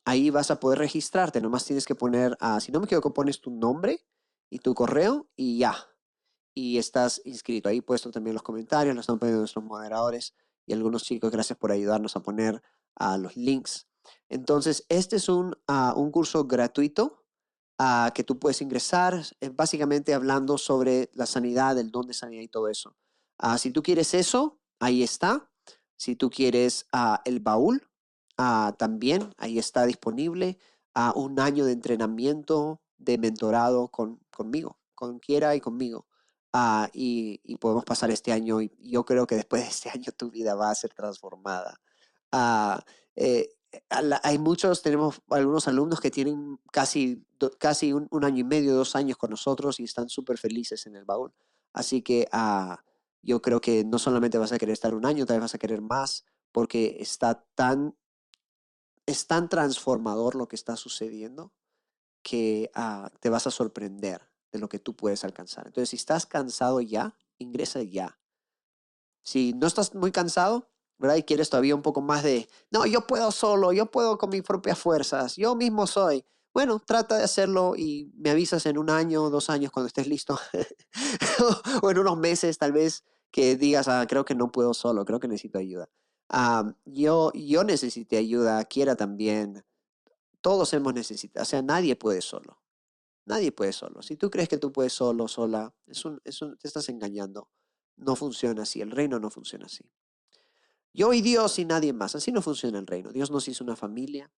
ahí vas a poder registrarte. Nomás tienes que poner, ah, si no me equivoco, pones tu nombre y tu correo y ya. Y estás inscrito. Ahí puesto también los comentarios, los están poniendo nuestros moderadores y algunos chicos. Gracias por ayudarnos a poner uh, los links. Entonces, este es un, ah, un curso gratuito que tú puedes ingresar, básicamente hablando sobre la sanidad, el don de sanidad y todo eso. Si tú quieres eso, ahí está. Si tú quieres el baúl, Ah, también ahí está disponible un año de entrenamiento de mentorado con, conmigo, con quiera y conmigo. Ah, y, podemos pasar este año y yo creo que después de este año tu vida va a ser transformada. Eh, hay muchos, tenemos algunos alumnos que tienen casi, casi un, año y medio, dos años con nosotros y están súper felices en el baúl. Así que yo creo que no solamente vas a querer estar un año, también vas a querer más porque está tan es tan transformador lo que está sucediendo que ah, te vas a sorprender de lo que tú puedes alcanzar. Entonces, si estás cansado ya, ingresa ya. Si no estás muy cansado, ¿verdad? Y quieres todavía un poco más de, no, yo puedo solo, yo puedo con mis propias fuerzas, yo mismo soy. Bueno, trata de hacerlo y me avisas en un año, dos años cuando estés listo. o en unos meses tal vez que digas, ah, creo que no puedo solo, creo que necesito ayuda yo, yo necesité ayuda, quiera también. Todos hemos necesitado, o sea, nadie puede solo. Nadie puede solo. Si tú crees que tú puedes solo, sola, es un, te estás engañando. No funciona así, el reino no funciona así. Yo y Dios y nadie más, así no funciona el reino. Dios nos hizo una familia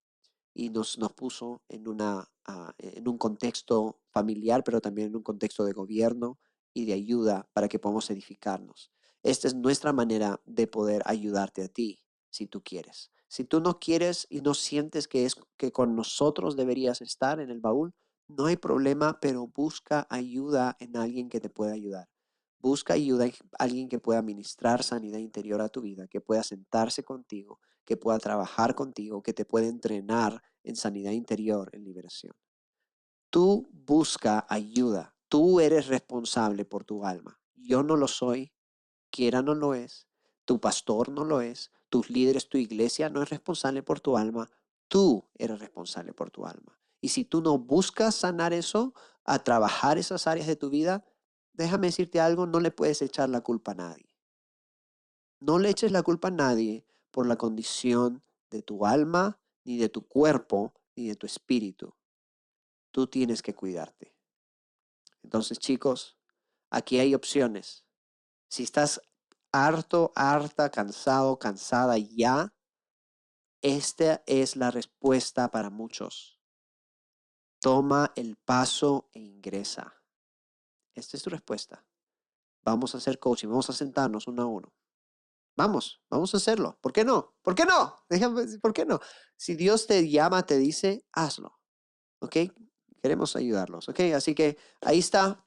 y nos, nos puso en, una, ah, en un contexto familiar, pero también en un contexto de gobierno y de ayuda para que podamos edificarnos. Esta es nuestra manera de poder ayudarte a ti, si tú quieres. Si tú no quieres y no sientes que es que con nosotros deberías estar en el baúl, no hay problema, pero busca ayuda en alguien que te pueda ayudar. Busca ayuda en alguien que pueda ministrar sanidad interior a tu vida, que pueda sentarse contigo, que pueda trabajar contigo, que te pueda entrenar en sanidad interior, en liberación. Tú busca ayuda. Tú eres responsable por tu alma. Yo no lo soy, quiera no lo es, tu pastor no lo es, tus líderes, tu iglesia no es responsable por tu alma, tú eres responsable por tu alma. Y si tú no buscas sanar eso, a trabajar esas áreas de tu vida, déjame decirte algo, no le puedes echar la culpa a nadie. No le eches la culpa a nadie por la condición de tu alma, ni de tu cuerpo, ni de tu espíritu. Tú tienes que cuidarte. Entonces, chicos, aquí hay opciones. Si estás harto, harta, cansado, cansada ya, esta es la respuesta para muchos. Toma el paso e ingresa. Esta es tu respuesta. Vamos a hacer coaching, vamos a sentarnos uno a uno. Vamos, vamos a hacerlo. ¿Por qué no? ¿Por qué no? Déjame, ¿por qué no? Si Dios te llama, te dice, hazlo. ¿Ok? Queremos ayudarlos. ¿Ok? Así que ahí está.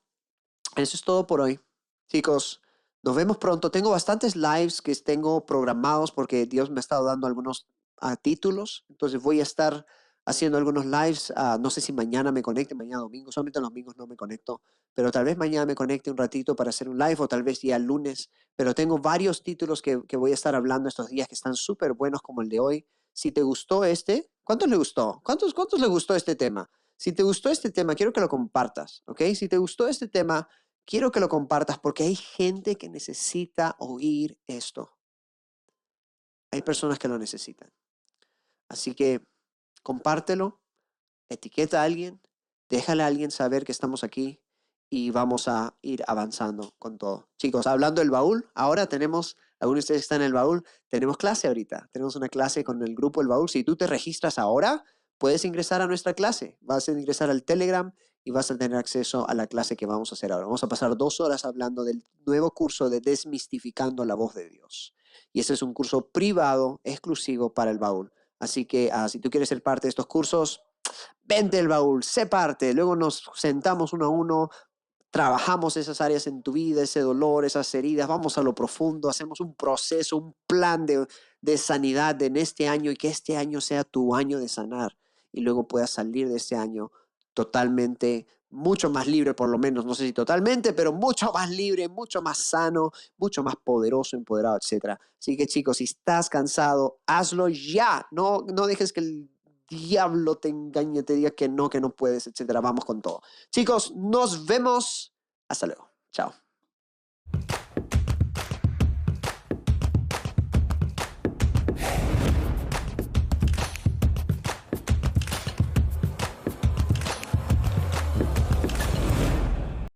Eso es todo por hoy. Chicos, nos vemos pronto. Tengo bastantes lives que tengo programados porque Dios me ha estado dando algunos ah, títulos. Entonces voy a estar haciendo algunos lives. ah, no sé si mañana me conecte, mañana domingo, solamente los domingos no me conecto, pero tal vez mañana me conecte un ratito para hacer un live o tal vez ya el lunes. Pero tengo varios títulos que, que voy a estar hablando estos días que están súper buenos como el de hoy. Si te gustó este, ¿cuántos le gustó? ¿Cuántos, ¿Cuántos le gustó este tema? Si te gustó este tema, quiero que lo compartas, ¿ok? Si te gustó este tema, quiero que lo compartas porque hay gente que necesita oír esto. Hay personas que lo necesitan. Así que compártelo, etiqueta a alguien, déjale a alguien saber que estamos aquí y vamos a ir avanzando con todo. Chicos, hablando del baúl, ahora tenemos, algunos de ustedes están en el baúl, tenemos clase ahorita, tenemos una clase con el grupo El Baúl. Si tú te registras ahora, puedes ingresar a nuestra clase, vas a ingresar al Telegram y vas a tener acceso a la clase que vamos a hacer ahora. Vamos a pasar dos horas hablando del nuevo curso de Desmistificando la voz de Dios. Y ese es un curso privado, exclusivo para el baúl. Así que ah, si tú quieres ser parte de estos cursos, vente el baúl, sé parte. Luego nos sentamos uno a uno, trabajamos esas áreas en tu vida, ese dolor, esas heridas, vamos a lo profundo, hacemos un proceso, un plan de, de sanidad en este año y que este año sea tu año de sanar y luego puedas salir de este año totalmente, mucho más libre, por lo menos, no sé si totalmente, pero mucho más libre, mucho más sano, mucho más poderoso, empoderado, etc. Así que chicos, si estás cansado, hazlo ya. No, no dejes que el diablo te engañe, te diga que no, que no puedes, etc. Vamos con todo. Chicos, nos vemos. Hasta luego. Chao.